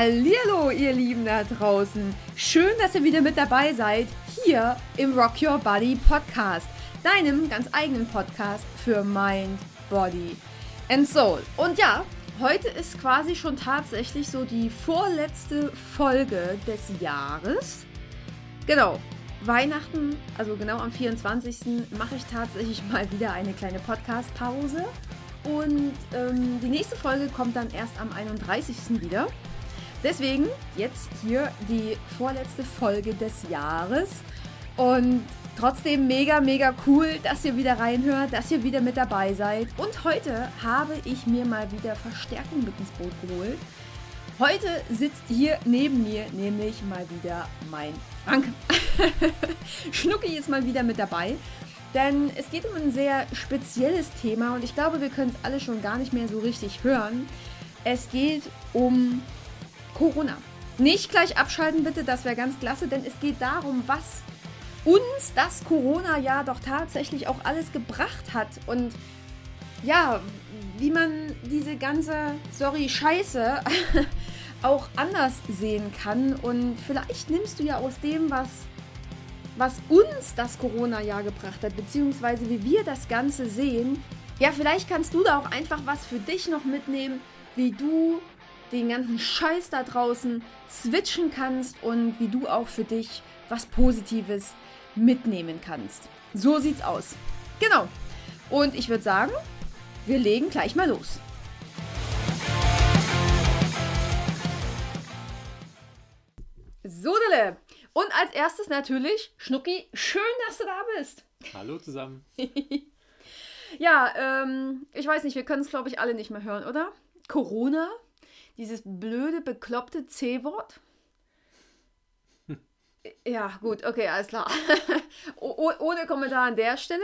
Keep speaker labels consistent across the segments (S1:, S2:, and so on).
S1: Hallihallo, ihr Lieben da draußen. Schön, dass ihr wieder mit dabei seid hier im Rock Your Body Podcast, deinem ganz eigenen Podcast für Mind, Body and Soul. Und ja, heute ist quasi schon tatsächlich so die vorletzte Folge des Jahres. Genau, Weihnachten, also genau am 24. mache ich tatsächlich mal wieder eine kleine Podcast-Pause. Und ähm, die nächste Folge kommt dann erst am 31. wieder. Deswegen jetzt hier die vorletzte Folge des Jahres. Und trotzdem mega, mega cool, dass ihr wieder reinhört, dass ihr wieder mit dabei seid. Und heute habe ich mir mal wieder Verstärkung mit ins Boot geholt. Heute sitzt hier neben mir nämlich mal wieder mein Frank. Schnucki ist mal wieder mit dabei. Denn es geht um ein sehr spezielles Thema und ich glaube, wir können es alle schon gar nicht mehr so richtig hören. Es geht um Corona. Nicht gleich abschalten bitte, das wäre ganz klasse, denn es geht darum, was uns das Corona ja doch tatsächlich auch alles gebracht hat und ja, wie man diese ganze, sorry, Scheiße auch anders sehen kann und vielleicht nimmst du ja aus dem, was was uns das Corona-Jahr gebracht hat, beziehungsweise wie wir das Ganze sehen. Ja, vielleicht kannst du da auch einfach was für dich noch mitnehmen, wie du den ganzen Scheiß da draußen switchen kannst und wie du auch für dich was Positives mitnehmen kannst. So sieht's aus. Genau. Und ich würde sagen, wir legen gleich mal los. So, Dille. Und als erstes natürlich, Schnucki, schön, dass du da bist.
S2: Hallo zusammen.
S1: ja, ähm, ich weiß nicht, wir können es, glaube ich, alle nicht mehr hören, oder? Corona dieses blöde, bekloppte C-Wort. Ja, gut, okay, alles klar. oh, ohne Kommentar an der Stelle.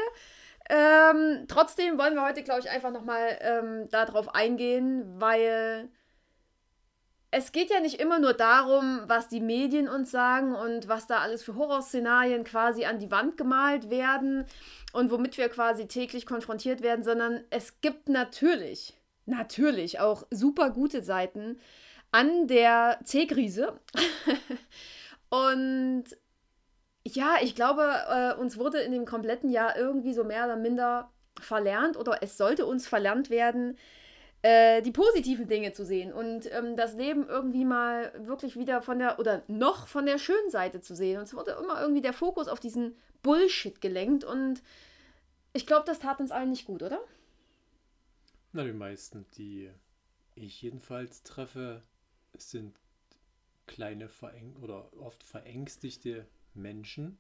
S1: Ähm, trotzdem wollen wir heute, glaube ich, einfach nochmal ähm, darauf eingehen, weil es geht ja nicht immer nur darum, was die Medien uns sagen und was da alles für Horrorszenarien quasi an die Wand gemalt werden und womit wir quasi täglich konfrontiert werden, sondern es gibt natürlich natürlich auch super gute Seiten an der C-Krise. und ja, ich glaube, äh, uns wurde in dem kompletten Jahr irgendwie so mehr oder minder verlernt oder es sollte uns verlernt werden, äh, die positiven Dinge zu sehen und ähm, das Leben irgendwie mal wirklich wieder von der oder noch von der schönen Seite zu sehen. Und es wurde immer irgendwie der Fokus auf diesen Bullshit gelenkt und ich glaube, das tat uns allen nicht gut, oder?
S2: Na, die meisten, die ich jedenfalls treffe, sind kleine vereng oder oft verängstigte Menschen,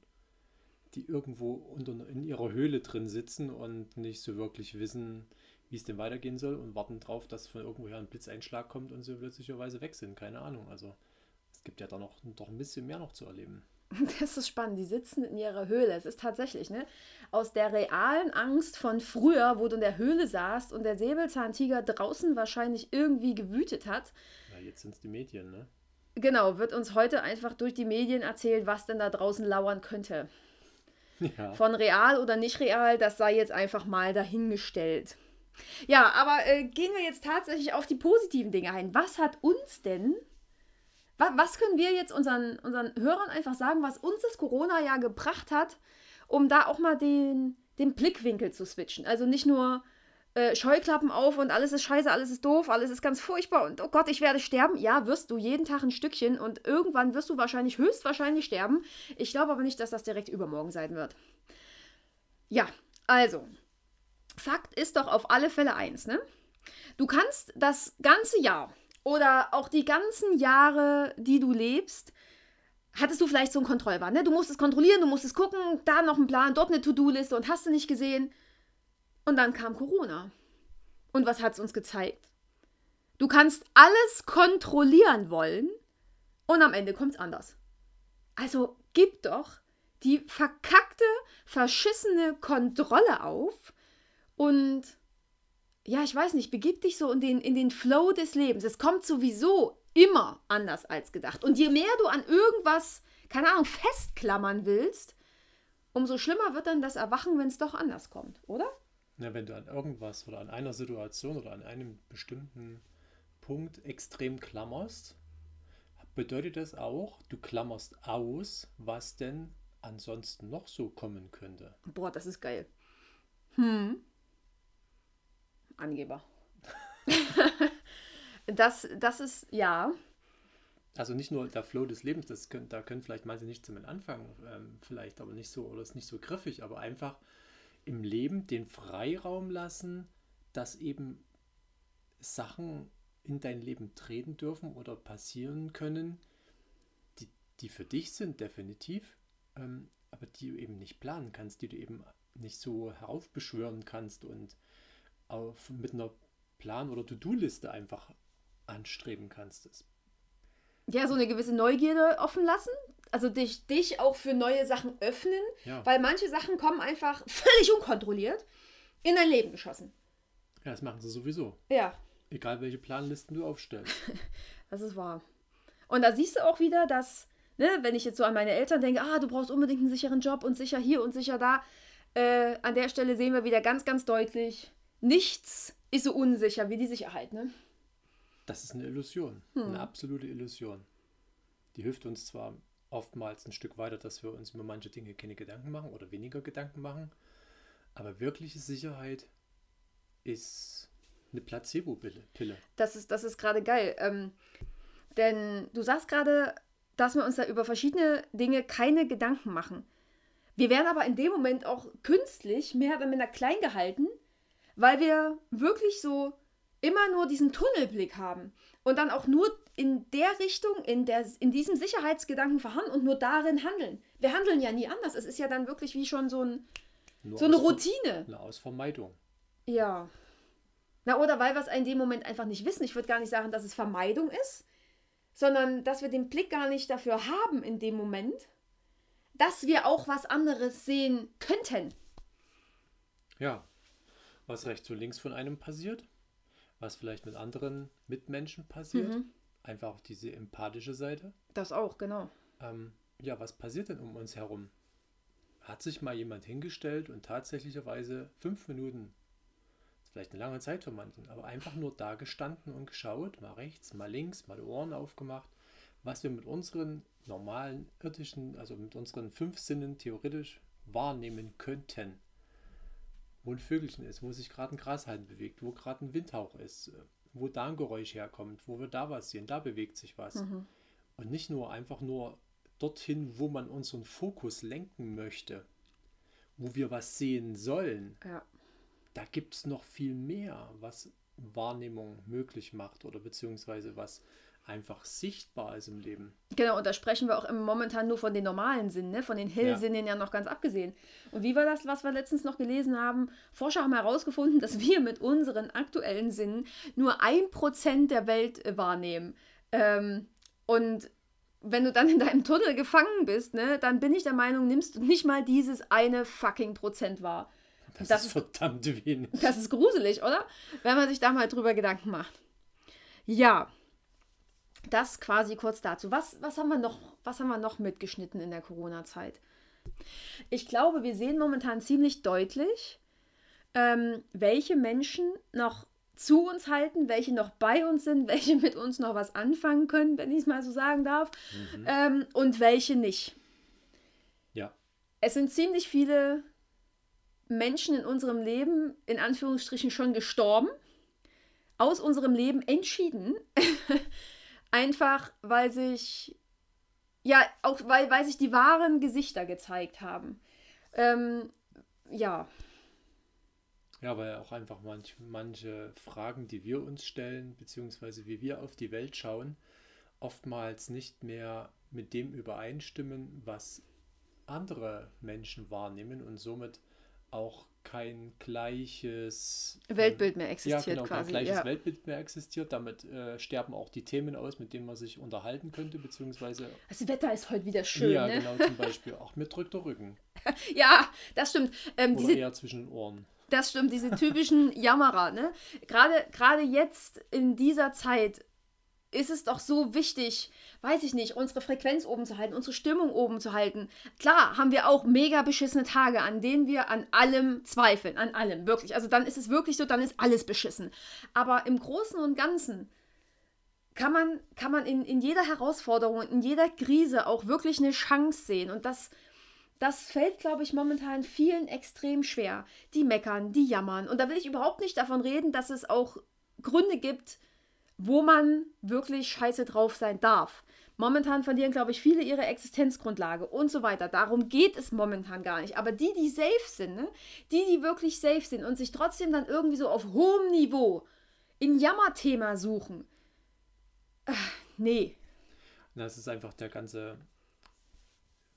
S2: die irgendwo unter, in ihrer Höhle drin sitzen und nicht so wirklich wissen, wie es denn weitergehen soll und warten drauf, dass von irgendwoher ein Blitzeinschlag kommt und sie plötzlicherweise weg sind. Keine Ahnung. Also es gibt ja da noch, doch ein bisschen mehr noch zu erleben.
S1: Das ist spannend. Die sitzen in ihrer Höhle. Es ist tatsächlich, ne? Aus der realen Angst von früher, wo du in der Höhle saßt und der Säbelzahntiger draußen wahrscheinlich irgendwie gewütet hat.
S2: Ja, jetzt sind es die Medien, ne?
S1: Genau, wird uns heute einfach durch die Medien erzählt, was denn da draußen lauern könnte. Ja. Von real oder nicht real, das sei jetzt einfach mal dahingestellt. Ja, aber äh, gehen wir jetzt tatsächlich auf die positiven Dinge ein. Was hat uns denn was können wir jetzt unseren, unseren Hörern einfach sagen, was uns das Corona-Jahr gebracht hat, um da auch mal den, den Blickwinkel zu switchen? Also nicht nur äh, Scheuklappen auf und alles ist scheiße, alles ist doof, alles ist ganz furchtbar und oh Gott, ich werde sterben. Ja, wirst du jeden Tag ein Stückchen und irgendwann wirst du wahrscheinlich, höchstwahrscheinlich sterben. Ich glaube aber nicht, dass das direkt übermorgen sein wird. Ja, also, Fakt ist doch auf alle Fälle eins, ne? Du kannst das ganze Jahr oder auch die ganzen Jahre, die du lebst, hattest du vielleicht so einen Kontrollwahn. Ne? Du musst es kontrollieren, du musst es gucken, da noch ein Plan, dort eine To-Do-Liste und hast du nicht gesehen. Und dann kam Corona. Und was hat es uns gezeigt? Du kannst alles kontrollieren wollen und am Ende kommt es anders. Also gib doch die verkackte, verschissene Kontrolle auf und ja, ich weiß nicht, begib dich so in den, in den Flow des Lebens. Es kommt sowieso immer anders als gedacht. Und je mehr du an irgendwas, keine Ahnung, festklammern willst, umso schlimmer wird dann das Erwachen, wenn es doch anders kommt, oder?
S2: Ja, wenn du an irgendwas oder an einer Situation oder an einem bestimmten Punkt extrem klammerst, bedeutet das auch, du klammerst aus, was denn ansonsten noch so kommen könnte.
S1: Boah, das ist geil. Hm. Angeber. das, das ist, ja.
S2: Also nicht nur der Flow des Lebens, das können, da können vielleicht manche nichts damit anfangen, ähm, vielleicht aber nicht so, oder ist nicht so griffig, aber einfach im Leben den Freiraum lassen, dass eben Sachen in dein Leben treten dürfen oder passieren können, die, die für dich sind, definitiv, ähm, aber die du eben nicht planen kannst, die du eben nicht so heraufbeschwören kannst und auf, mit einer Plan- oder To-Do-Liste einfach anstreben kannst.
S1: Ja, so eine gewisse Neugierde offen lassen. Also dich, dich auch für neue Sachen öffnen,
S2: Ja.
S1: weil manche Sachen kommen einfach völlig unkontrolliert in dein Leben geschossen.
S2: Ja, das machen sie sowieso.
S1: Ja,
S2: Egal welche Planlisten du aufstellst.
S1: das ist wahr. Und da siehst du auch wieder, dass, ne, wenn ich jetzt so an meine Eltern denke, ah, du brauchst unbedingt einen sicheren Job und sicher hier und sicher da, äh, an der Stelle sehen wir wieder ganz, ganz deutlich, nichts ist so unsicher wie die Sicherheit, ne?
S2: Das ist eine Illusion, eine absolute Illusion. Die hilft uns zwar oftmals ein Stück weiter, dass wir uns über manche Dinge keine Gedanken machen oder weniger Gedanken machen, aber wirkliche Sicherheit ist eine Placebo-Pille. Pille.
S1: Das ist, das ist gerade geil. Ähm, denn du sagst gerade, dass wir uns da über verschiedene Dinge keine Gedanken machen. Wir werden aber in dem Moment auch künstlich mehr oder minder klein gehalten, weil wir wirklich so immer nur diesen Tunnelblick haben und dann auch nur in der Richtung, in, der, in diesem Sicherheitsgedanken verharren und nur darin handeln. Wir handeln ja nie anders. Es ist ja dann wirklich wie schon so, ein,
S2: Nur
S1: so eine
S2: aus
S1: Routine.
S2: Eine aus Vermeidung.
S1: Ja. Na, oder weil wir es in dem Moment einfach nicht wissen. Ich würde gar nicht sagen, dass es Vermeidung ist, sondern dass wir den Blick gar nicht dafür haben in dem Moment, dass wir auch was anderes sehen könnten.
S2: Ja, was rechts und links von einem passiert, was vielleicht mit anderen Mitmenschen passiert,
S1: Mhm.
S2: einfach auf diese empathische Seite.
S1: Das auch, genau.
S2: Ähm, ja, was passiert denn um uns herum? Hat sich mal jemand hingestellt und tatsächlicherweise fünf Minuten, vielleicht eine lange Zeit für manchen, aber einfach nur da gestanden und geschaut, mal rechts, mal links, mal die Ohren aufgemacht, was wir mit unseren normalen irdischen, also mit unseren fünf Sinnen theoretisch wahrnehmen könnten. Wo ein Vögelchen ist, wo sich gerade ein Grashalm bewegt, wo gerade ein Windhauch ist, äh, wo da ein Geräusch herkommt, wo wir da was sehen, da bewegt sich was. Und nicht nur einfach nur dorthin, wo man unseren Fokus lenken möchte, wo wir was sehen sollen.
S1: Ja.
S2: Da gibt es noch viel mehr, was Wahrnehmung möglich macht oder beziehungsweise was einfach sichtbar ist im Leben.
S1: Genau, und da sprechen wir auch im- momentan nur von den normalen Sinnen, ne? von den Hellsinnen ja. noch ganz abgesehen. Und wie war das, was wir letztens noch gelesen haben? Forscher haben herausgefunden, dass wir mit unseren aktuellen Sinnen nur ein Prozent der Welt äh, wahrnehmen. Ähm, und wenn du dann in deinem Tunnel gefangen bist, ne, dann bin ich der Meinung, nimmst du nicht mal dieses eine fucking Prozent wahr.
S2: Das,
S1: Das
S2: ist verdammt wenig.
S1: Das ist gruselig, oder? Wenn man sich da mal drüber Gedanken macht. Ja, das quasi kurz dazu. Was, was, haben, wir noch, was haben wir noch mitgeschnitten in der Corona-Zeit? Ich glaube, wir sehen momentan ziemlich deutlich, ähm, welche Menschen noch zu uns halten, welche noch bei uns sind, welche mit uns noch was anfangen können, wenn ich es mal so sagen darf, ähm, und welche nicht.
S2: Ja,
S1: Es sind ziemlich viele Menschen in unserem Leben, in Anführungsstrichen, schon gestorben, aus unserem Leben entschieden. Einfach weil sich, ja, auch weil, weil sich die wahren Gesichter gezeigt haben. Ähm, ja,
S2: ja, weil auch einfach manch, manche Fragen, die wir uns stellen, beziehungsweise wie wir auf die Welt schauen, oftmals nicht mehr mit dem übereinstimmen, was andere Menschen wahrnehmen und somit auch kein gleiches ähm,
S1: Weltbild mehr
S2: ja,
S1: existiert
S2: genau,
S1: quasi.
S2: kein gleiches
S1: Ja.
S2: Weltbild mehr existiert. Damit äh, sterben auch die Themen aus, mit denen man sich unterhalten könnte, beziehungsweise
S1: Das Wetter ist heute wieder schön,
S2: ja,
S1: ne?
S2: genau zum Beispiel. Auch mir drückt der Rücken
S1: Ja, das stimmt. Ähm,
S2: oder
S1: diese,
S2: eher zwischen den Ohren.
S1: Das stimmt, diese typischen Jammerer, ne? Gerade, gerade jetzt in dieser Zeit ist es doch so wichtig, weiß ich nicht, unsere Frequenz oben zu halten, unsere Stimmung oben zu halten. Klar haben wir auch mega beschissene Tage, an denen wir an allem zweifeln, an allem, wirklich. Also dann ist es wirklich so, dann ist alles beschissen. Aber im Großen und Ganzen kann man, kann man in, in jeder Herausforderung, in jeder Krise auch wirklich eine Chance sehen. Und das, das fällt, glaube ich, momentan vielen extrem schwer. Die meckern, die jammern. Und da will ich überhaupt nicht davon reden, dass es auch Gründe gibt, wo man wirklich scheiße drauf sein darf. Momentan verlieren, glaube ich, viele ihre Existenzgrundlage und so weiter. Darum geht es momentan gar nicht. Aber die, die safe sind, ne? die, die wirklich safe sind und sich trotzdem dann irgendwie so auf hohem Niveau in Jammerthema suchen, ach, nee.
S2: Das ist einfach der ganze,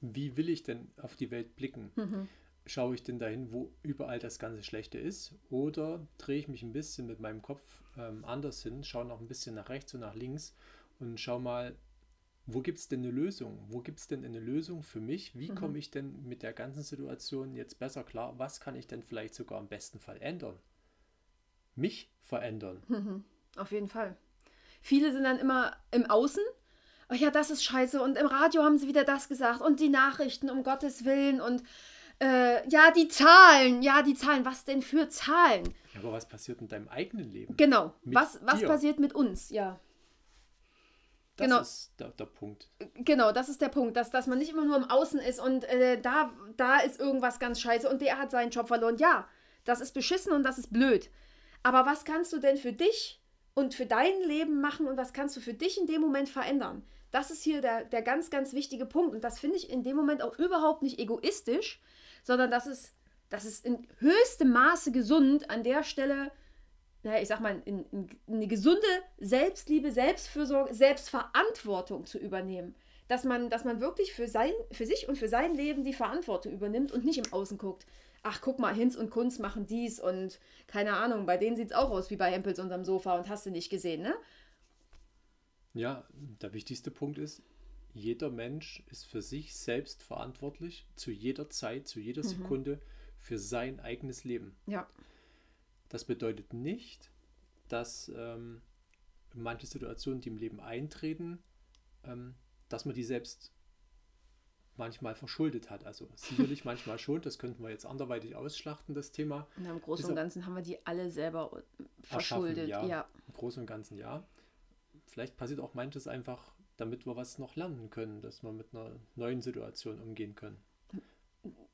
S2: wie will ich denn auf die Welt blicken? Mhm. Schaue ich denn dahin, wo überall das ganze Schlechte ist? Oder drehe ich mich ein bisschen mit meinem Kopf ähm, anders hin, schaue noch ein bisschen nach rechts und nach links und schau mal, wo gibt es denn eine Lösung? Wo gibt es denn eine Lösung für mich? Wie mhm. komme ich denn mit der ganzen Situation jetzt besser klar? Was kann ich denn vielleicht sogar im besten Fall ändern? Mich verändern.
S1: Mhm. Auf jeden Fall. Viele sind dann immer im Außen. Ach ja, das ist scheiße. Und im Radio haben sie wieder das gesagt. Und die Nachrichten, um Gottes Willen. Und äh, ja, die Zahlen. Ja, die Zahlen. Was denn für Zahlen?
S2: Ja, aber was passiert in deinem eigenen Leben?
S1: Genau. was was passiert mit uns? Ja.
S2: Das genau. ist der, der, Punkt.
S1: Genau, das ist der Punkt, dass, dass man nicht immer nur im Außen ist und äh, da, da ist irgendwas ganz scheiße und der hat seinen Job verloren. Ja, das ist beschissen und das ist blöd. Aber was kannst du denn für dich und für dein Leben machen und was kannst du für dich in dem Moment verändern? Das ist hier der, der ganz, ganz wichtige Punkt. Und das finde ich in dem Moment auch überhaupt nicht egoistisch, sondern das ist, das ist in höchstem Maße gesund, an der Stelle naja, ich sag mal, in, in eine gesunde Selbstliebe, Selbstfürsorge, Selbstverantwortung zu übernehmen. Dass man, dass man wirklich für, sein, für sich und für sein Leben die Verantwortung übernimmt und nicht im Außen guckt. Ach, guck mal, Hinz und Kunz machen dies und keine Ahnung, bei denen sieht es auch aus wie bei Hempels unterm Sofa und hast du nicht gesehen, ne?
S2: Ja, der wichtigste Punkt ist, jeder Mensch ist für sich selbst verantwortlich, zu jeder Zeit, zu jeder mhm. Sekunde für sein eigenes Leben.
S1: Ja.
S2: Das bedeutet nicht, dass ähm, manche Situationen, die im Leben eintreten, ähm, dass man die selbst manchmal verschuldet hat. Also sicherlich manchmal schon, das könnten wir jetzt anderweitig ausschlachten, das Thema.
S1: Und im Großen und Ganzen haben wir die alle selber äh, verschuldet.
S2: Ja. ja. Im Großen und Ganzen ja. Vielleicht passiert auch manches einfach, damit wir was noch lernen können, dass wir mit einer neuen Situation umgehen können.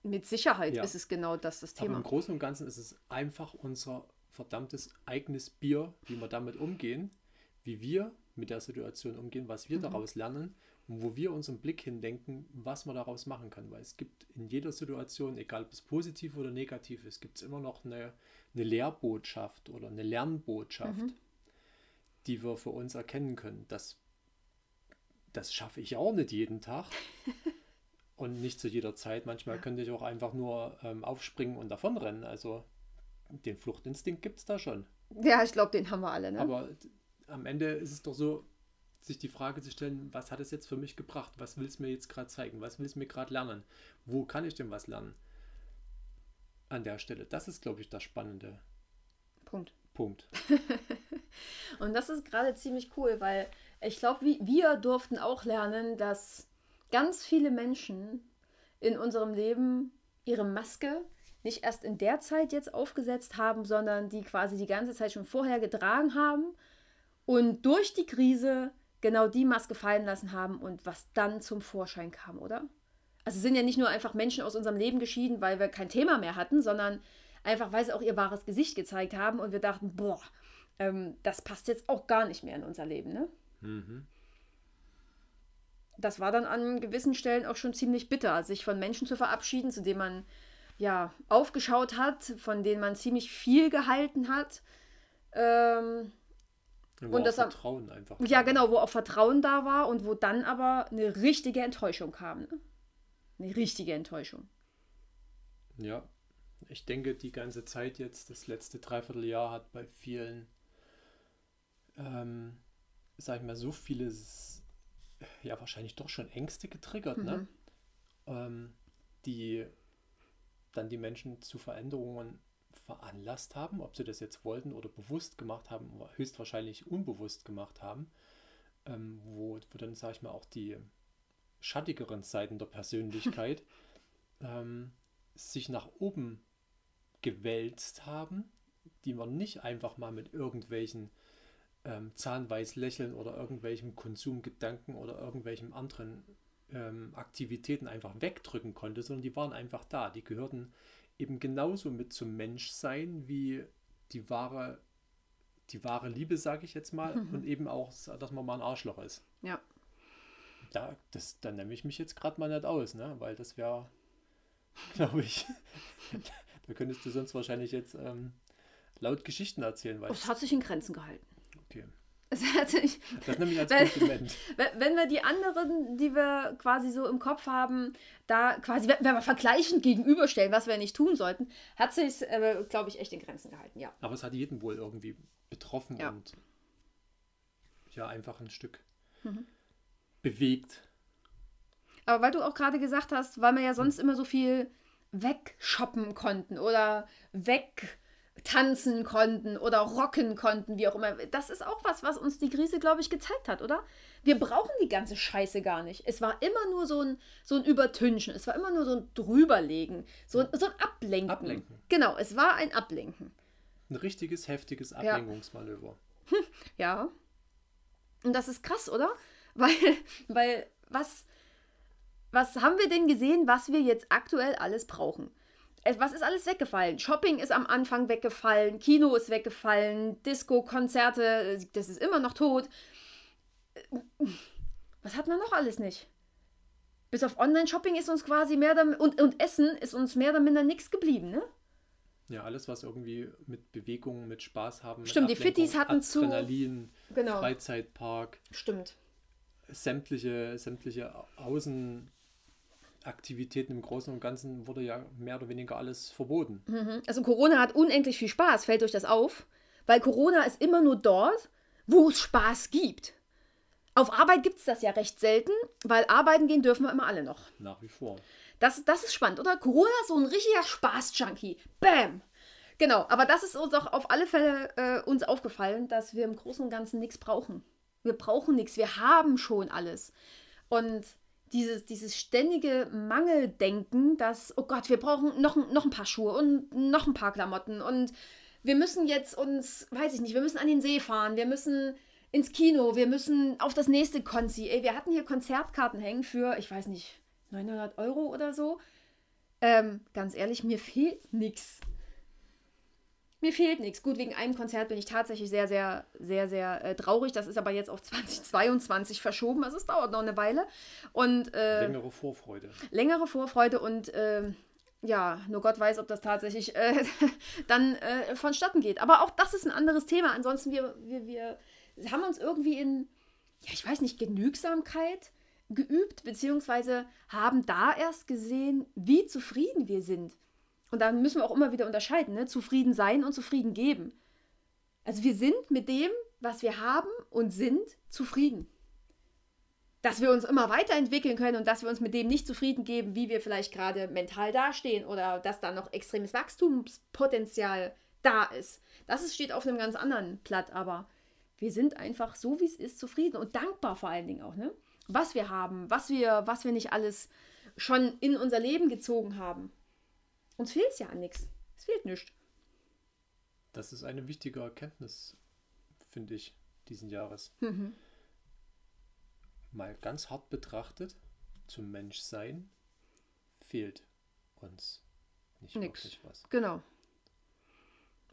S1: Mit Sicherheit ja. ist es genau das, das Thema.
S2: Aber im Großen und Ganzen ist es einfach unser verdammtes eigenes Bier, wie wir damit umgehen, wie wir mit der Situation umgehen, was wir mhm. daraus lernen und wo wir unseren Blick hindenken, was man daraus machen kann. Weil es gibt in jeder Situation, egal ob es positiv oder negativ ist, gibt es immer noch eine, eine Lehrbotschaft oder eine Lernbotschaft, mhm. die wir für uns erkennen können. Das, das schaffe ich auch nicht jeden Tag. Und nicht zu jeder Zeit. Manchmal könnte ich auch einfach nur ähm, aufspringen und davonrennen. Also den Fluchtinstinkt gibt es da schon.
S1: Ja, ich glaube, den haben wir alle. Ne?
S2: Aber am Ende ist es doch so, sich die Frage zu stellen, was hat es jetzt für mich gebracht? Was will es mir jetzt gerade zeigen? Was will es mir gerade lernen? Wo kann ich denn was lernen? An der Stelle. Das ist, glaube ich, das Spannende.
S1: Punkt.
S2: Punkt.
S1: und das ist gerade ziemlich cool, weil ich glaube, wir durften auch lernen, dass ganz viele Menschen in unserem Leben ihre Maske nicht erst in der Zeit jetzt aufgesetzt haben, sondern die quasi die ganze Zeit schon vorher getragen haben und durch die Krise genau die Maske fallen lassen haben und was dann zum Vorschein kam, oder? Also sind ja nicht nur einfach Menschen aus unserem Leben geschieden, weil wir kein Thema mehr hatten, sondern einfach, weil sie auch ihr wahres Gesicht gezeigt haben und wir dachten, boah, ähm, das passt jetzt auch gar nicht mehr in unser Leben, ne? Mhm das war dann an gewissen Stellen auch schon ziemlich bitter, sich von Menschen zu verabschieden, zu denen man ja aufgeschaut hat, von denen man ziemlich viel gehalten hat. Ähm,
S2: wo und das Vertrauen einfach.
S1: Ja, genau, wo auch Vertrauen da war und wo dann aber eine richtige Enttäuschung kam. Ne? Eine richtige Enttäuschung.
S2: Ja, ich denke, die ganze Zeit jetzt, das letzte Dreivierteljahr, hat bei vielen, ähm, sag ich mal, so vieles ja wahrscheinlich doch schon Ängste getriggert, ne? mhm. ne? Ähm, die dann die Menschen zu Veränderungen veranlasst haben, ob sie das jetzt wollten oder bewusst gemacht haben, höchstwahrscheinlich unbewusst gemacht haben, ähm, wo, wo dann, sage ich mal, auch die schattigeren Seiten der Persönlichkeit ähm, sich nach oben gewälzt haben, die man nicht einfach mal mit irgendwelchen ähm, zahnweiß lächeln oder irgendwelchem Konsumgedanken oder irgendwelchen anderen ähm, Aktivitäten einfach wegdrücken konnte, sondern die waren einfach da. Die gehörten eben genauso mit zum Menschsein wie die wahre, die wahre Liebe, sage ich jetzt mal, mhm. und eben auch, dass man mal ein Arschloch ist.
S1: Ja.
S2: Da, das, da nehme ich mich jetzt gerade mal nicht aus, ne? weil das wäre, glaube ich, da könntest du sonst wahrscheinlich jetzt ähm, laut Geschichten erzählen.
S1: Weil es hat sich in Grenzen gehalten.
S2: Okay.
S1: Es hat sich,
S2: das nehme ich als wenn, Kompliment.
S1: Wenn wir die anderen, die wir quasi so im Kopf haben, da quasi, wenn wir vergleichend gegenüberstellen, was wir nicht tun sollten, hat sich, äh, glaube ich, echt in Grenzen gehalten, ja.
S2: Aber es hat jeden wohl irgendwie betroffen ja. und ja, einfach ein Stück mhm. bewegt.
S1: Aber weil du auch gerade gesagt hast, weil wir ja sonst immer so viel wegshoppen konnten oder weg tanzen konnten oder rocken konnten, wie auch immer. Das ist auch was, was uns die Krise, glaube ich, gezeigt hat, oder? Wir brauchen die ganze Scheiße gar nicht. Es war immer nur so ein, so ein Übertünchen, es war immer nur so ein Drüberlegen, so ein, so ein Ablenken. Ablenken. Genau, es war ein Ablenken.
S2: Ein richtiges, heftiges Ablenkungsmanöver.
S1: Ja. ja. Und das ist krass, oder? Weil, weil was, was haben wir denn gesehen, was wir jetzt aktuell alles brauchen? was ist alles weggefallen? Shopping ist am Anfang weggefallen, Kino ist weggefallen, Disco, Konzerte, das ist immer noch tot. Was hat man noch alles nicht? Bis auf Online-Shopping ist uns quasi mehr und, und Essen ist uns mehr oder minder nichts geblieben, ne?
S2: Ja, alles, was irgendwie mit Bewegung, mit Spaß haben.
S1: Stimmt, die Fittis hatten zu.
S2: Adrenalin, genau. Freizeitpark.
S1: Stimmt.
S2: Sämtliche, sämtliche Außen, Aktivitäten im Großen und Ganzen wurde ja mehr oder weniger alles verboten.
S1: Mhm. Also Corona hat unendlich viel Spaß, fällt euch das auf? Weil Corona ist immer nur dort, wo es Spaß gibt. Auf Arbeit gibt es das ja recht selten, weil arbeiten gehen dürfen wir immer alle noch.
S2: Nach wie vor.
S1: Das, das ist spannend, oder? Corona ist so ein richtiger Spaß-Junkie. Bam! Genau, aber das ist uns doch auf alle Fälle äh, uns aufgefallen, dass wir im Großen und Ganzen nichts brauchen. Wir brauchen nichts, wir haben schon alles. Und dieses, dieses ständige Mangeldenken, dass, oh Gott, wir brauchen noch, noch ein paar Schuhe und noch ein paar Klamotten und wir müssen jetzt uns, weiß ich nicht, wir müssen an den See fahren, wir müssen ins Kino, wir müssen auf das nächste Konzi. Ey, wir hatten hier Konzertkarten hängen für, ich weiß nicht, 900 Euro oder so. Ähm, ganz ehrlich, mir fehlt nichts. Mir fehlt nichts. Gut, wegen einem Konzert bin ich tatsächlich sehr, sehr, sehr, sehr äh, traurig. Das ist aber jetzt auf 2022 verschoben. Also es dauert noch eine Weile. Und,
S2: äh, längere Vorfreude.
S1: Längere Vorfreude und äh, ja, nur Gott weiß, ob das tatsächlich äh, dann äh, vonstatten geht. Aber auch das ist ein anderes Thema. Ansonsten, wir, wir, wir haben uns irgendwie in, ja, ich weiß nicht, Genügsamkeit geübt, beziehungsweise haben da erst gesehen, wie zufrieden wir sind. Und da müssen wir auch immer wieder unterscheiden, ne? zufrieden sein und zufrieden geben. Also wir sind mit dem, was wir haben und sind, zufrieden. Dass wir uns immer weiterentwickeln können und dass wir uns mit dem nicht zufrieden geben, wie wir vielleicht gerade mental dastehen oder dass da noch extremes Wachstumspotenzial da ist. Das steht auf einem ganz anderen Blatt, aber wir sind einfach so, wie es ist, zufrieden und dankbar vor allen Dingen auch, ne? Was wir haben, was wir, was wir nicht alles schon in unser Leben gezogen haben. Uns fehlt es ja an nichts. Es fehlt nichts.
S2: Das ist eine wichtige Erkenntnis, finde ich, diesen Jahres. Mhm. Mal ganz hart betrachtet, zum Menschsein fehlt uns nicht Nix. wirklich was.
S1: Genau.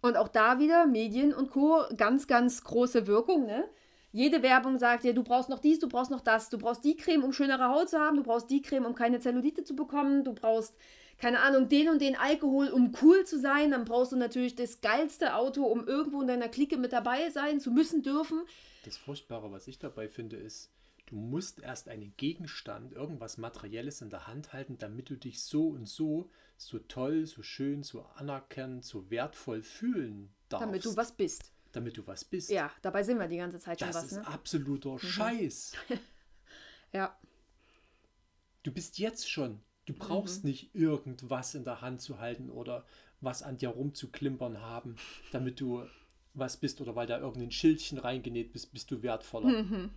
S1: Und auch da wieder Medien und Co. ganz, ganz große Wirkung, ne? Jede Werbung sagt dir, du brauchst noch dies, du brauchst noch das, du brauchst die Creme, um schönere Haut zu haben, du brauchst die Creme, um keine Zellulite zu bekommen, du brauchst keine Ahnung, den und den Alkohol, um cool zu sein. Dann brauchst du natürlich das geilste Auto, um irgendwo in deiner Clique mit dabei sein zu müssen dürfen.
S2: Das Furchtbare, was ich dabei finde, ist, du musst erst einen Gegenstand, irgendwas Materielles in der Hand halten, damit du dich so und so, so toll, so schön, so anerkennend, so wertvoll fühlen darfst.
S1: Damit du was bist.
S2: Damit du was bist.
S1: Ja, dabei sind wir die ganze Zeit schon
S2: das
S1: was.
S2: Das ist ne? absoluter mhm. Scheiß.
S1: ja.
S2: Du bist jetzt schon Du brauchst mhm. nicht irgendwas in der Hand zu halten oder was an dir rumzuklimpern haben, damit du was bist oder weil da irgendein Schildchen reingenäht bist, bist du wertvoller. Mhm.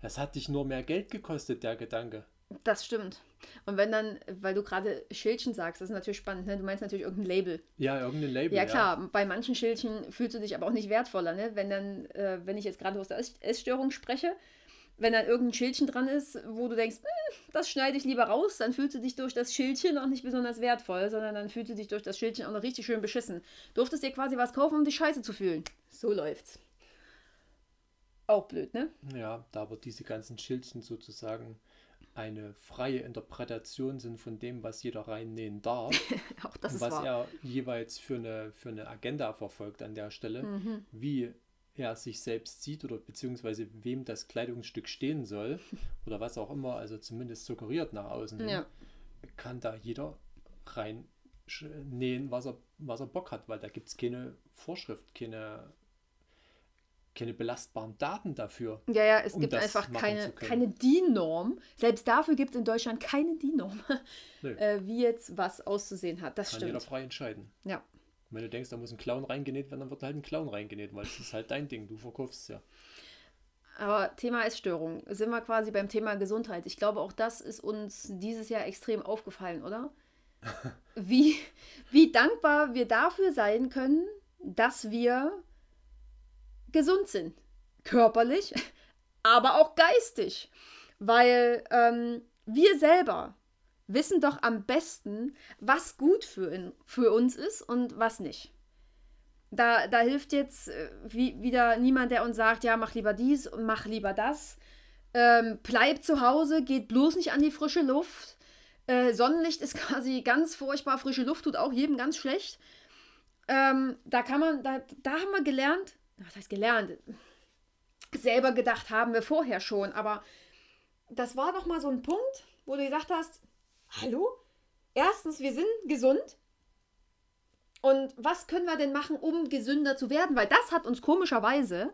S2: Das hat dich nur mehr Geld gekostet, der Gedanke.
S1: Das stimmt. Und wenn dann, weil du gerade Schildchen sagst, das ist natürlich spannend, ne? Du meinst natürlich irgendein Label.
S2: Ja, irgendein Label.
S1: Ja, klar, ja. bei manchen Schildchen fühlst du dich aber auch nicht wertvoller, ne? Wenn dann, äh, wenn ich jetzt gerade aus der Essstörung spreche, wenn dann irgendein Schildchen dran ist, wo du denkst, hm, das schneide ich lieber raus, dann fühlst du dich durch das Schildchen auch nicht besonders wertvoll, sondern dann fühlst du dich durch das Schildchen auch noch richtig schön beschissen. Durftest dir quasi was kaufen, um dich scheiße zu fühlen. So läuft's. Auch blöd, ne?
S2: Ja, da aber diese ganzen Schildchen sozusagen eine freie Interpretation sind von dem, was jeder reinnähen darf.
S1: Auch das
S2: und
S1: ist
S2: was
S1: wahr.
S2: er jeweils für eine, für eine Agenda verfolgt an der Stelle,
S1: Mhm.
S2: wie er sich selbst sieht oder beziehungsweise wem das Kleidungsstück stehen soll oder was auch immer, also zumindest suggeriert nach außen hin,
S1: Ja.
S2: kann da jeder rein nähen, was er, was er Bock hat, weil da gibt es keine Vorschrift, keine, keine belastbaren Daten dafür.
S1: Ja, ja, es
S2: um
S1: gibt einfach keine, keine DIN-Norm. Selbst dafür gibt es in Deutschland keine DIN-Norm,
S2: Nö.
S1: äh, wie jetzt was auszusehen hat. Das
S2: Kann jeder
S1: stimmt.
S2: frei entscheiden.
S1: Ja.
S2: Und wenn du denkst, da muss ein Clown reingenäht werden, dann wird halt ein Clown reingenäht, weil es ist halt dein Ding, du verkaufst es ja.
S1: Aber Thema Essstörung, sind wir quasi beim Thema Gesundheit. Ich glaube, auch das ist uns dieses Jahr extrem aufgefallen, oder? Wie, wie dankbar wir dafür sein können, dass wir gesund sind. Körperlich, aber auch geistig. Weil ähm, wir selber wissen doch am besten, was gut für, in, für uns ist und was nicht. Da, da hilft jetzt äh, wie, wieder niemand, der uns sagt, ja, mach lieber dies und mach lieber das. Ähm, bleib zu Hause, geht bloß nicht an die frische Luft. Äh, Sonnenlicht ist quasi ganz furchtbar, frische Luft tut auch jedem ganz schlecht. Ähm, da kann man, da, da haben wir gelernt, was heißt gelernt? Selber gedacht haben wir vorher schon, aber das war doch mal so ein Punkt, wo du gesagt hast, hallo? Erstens, wir sind gesund. Und was können wir denn machen, um gesünder zu werden? Weil das hat uns komischerweise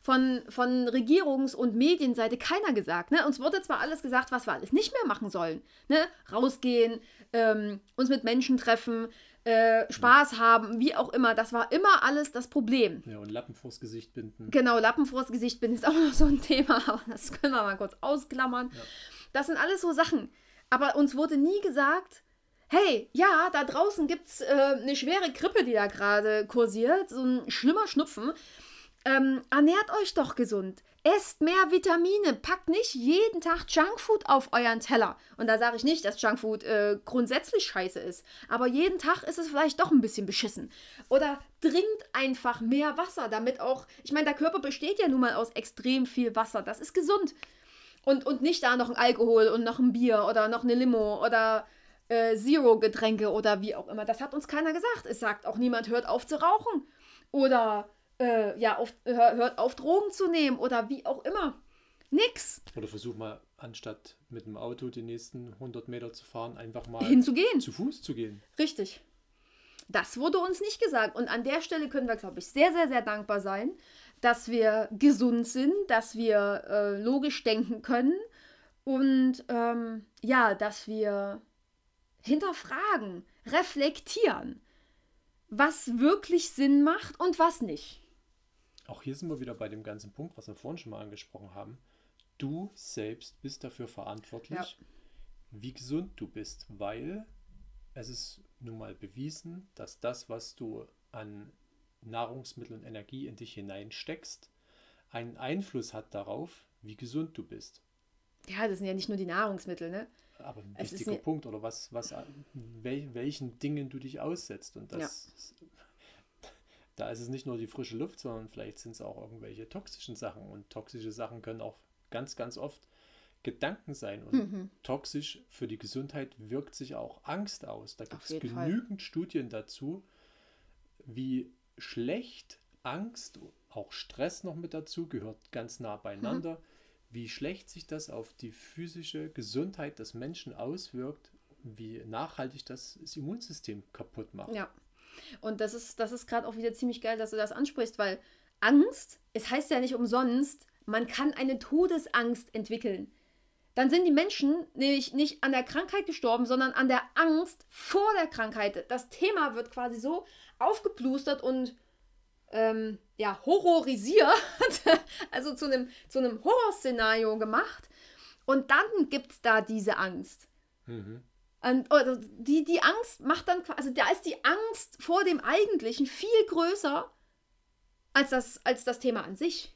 S1: von, von Regierungs- und Medienseite keiner gesagt. Ne? Uns wurde zwar alles gesagt, was wir alles nicht mehr machen sollen. Ne? Rausgehen, ähm, uns mit Menschen treffen, äh, Spaß haben, wie auch immer. Das war immer alles das Problem.
S2: Ja, und Lappen vors Gesicht binden.
S1: Genau, Lappen vors Gesicht bin ist auch noch so ein Thema, aber das können wir mal kurz ausklammern.
S2: Ja.
S1: Das sind alles so Sachen. Aber uns wurde nie gesagt, hey, ja, da draußen gibt es äh, eine schwere Grippe, die da gerade kursiert, so ein schlimmer Schnupfen. Ähm, ernährt euch doch gesund. Esst mehr Vitamine. Packt nicht jeden Tag Junkfood auf euren Teller. Und da sage ich nicht, dass Junkfood äh, grundsätzlich scheiße ist. Aber jeden Tag ist es vielleicht doch ein bisschen beschissen. Oder trinkt einfach mehr Wasser, damit auch, ich meine, der Körper besteht ja nun mal aus extrem viel Wasser. Das ist gesund. Und, und nicht da noch ein Alkohol und noch ein Bier oder noch eine Limo oder äh, Zero-Getränke oder wie auch immer. Das hat uns keiner gesagt. Es sagt auch niemand, hört auf zu rauchen. Oder äh, ja, auf, hör, hört auf, Drogen zu nehmen oder wie auch immer. Nix.
S2: Oder versuch mal, anstatt mit dem Auto die nächsten 100 Meter zu fahren, einfach mal
S1: Hinzugehen.
S2: zu Fuß zu gehen.
S1: Richtig. Das wurde uns nicht gesagt. Und an der Stelle können wir, glaube ich, sehr, sehr, sehr dankbar sein, dass wir gesund sind, dass wir äh, logisch denken können und ähm, ja, dass wir hinterfragen, reflektieren, was wirklich Sinn macht und was nicht.
S2: Auch hier sind wir wieder bei dem ganzen Punkt, was wir vorhin schon mal angesprochen haben. Du selbst bist dafür verantwortlich,
S1: Ja.
S2: wie gesund du bist, weil es ist nun mal bewiesen, dass das, was du an Nahrungsmittel und Energie in dich hineinsteckst, einen Einfluss hat darauf, wie gesund du bist.
S1: Ja, das sind ja nicht nur die Nahrungsmittel, ne?
S2: Aber ein
S1: Es
S2: wichtiger
S1: ja-
S2: Punkt, oder was, was, wel, welchen Dingen du dich aussetzt. Und das, da ist es nicht nur die frische Luft, sondern vielleicht sind es auch irgendwelche toxischen Sachen. Und toxische Sachen können auch ganz, ganz oft Gedanken sein. Und
S1: Mhm.
S2: toxisch für die Gesundheit wirkt sich auch Angst aus. Da gibt es
S1: jeden Fall.
S2: genügend Studien dazu, wie schlecht Angst, auch Stress noch mit dazu, gehört ganz nah beieinander,
S1: Mhm.
S2: wie schlecht sich das auf die physische Gesundheit des Menschen auswirkt, wie nachhaltig das das Immunsystem kaputt macht.
S1: Ja. Und das ist, das ist gerade auch wieder ziemlich geil, dass du das ansprichst, weil Angst, es heißt ja nicht umsonst, man kann eine Todesangst entwickeln. Dann sind die Menschen nämlich nicht an der Krankheit gestorben, sondern an der Angst vor der Krankheit. Das Thema wird quasi so aufgeplustert und ähm, ja, horrorisiert, also zu einem, zu einem Horrorszenario gemacht. Und dann gibt es da diese Angst.
S2: Mhm.
S1: Und also die, die Angst macht dann, also da ist die Angst vor dem Eigentlichen viel größer als das, als das Thema an sich.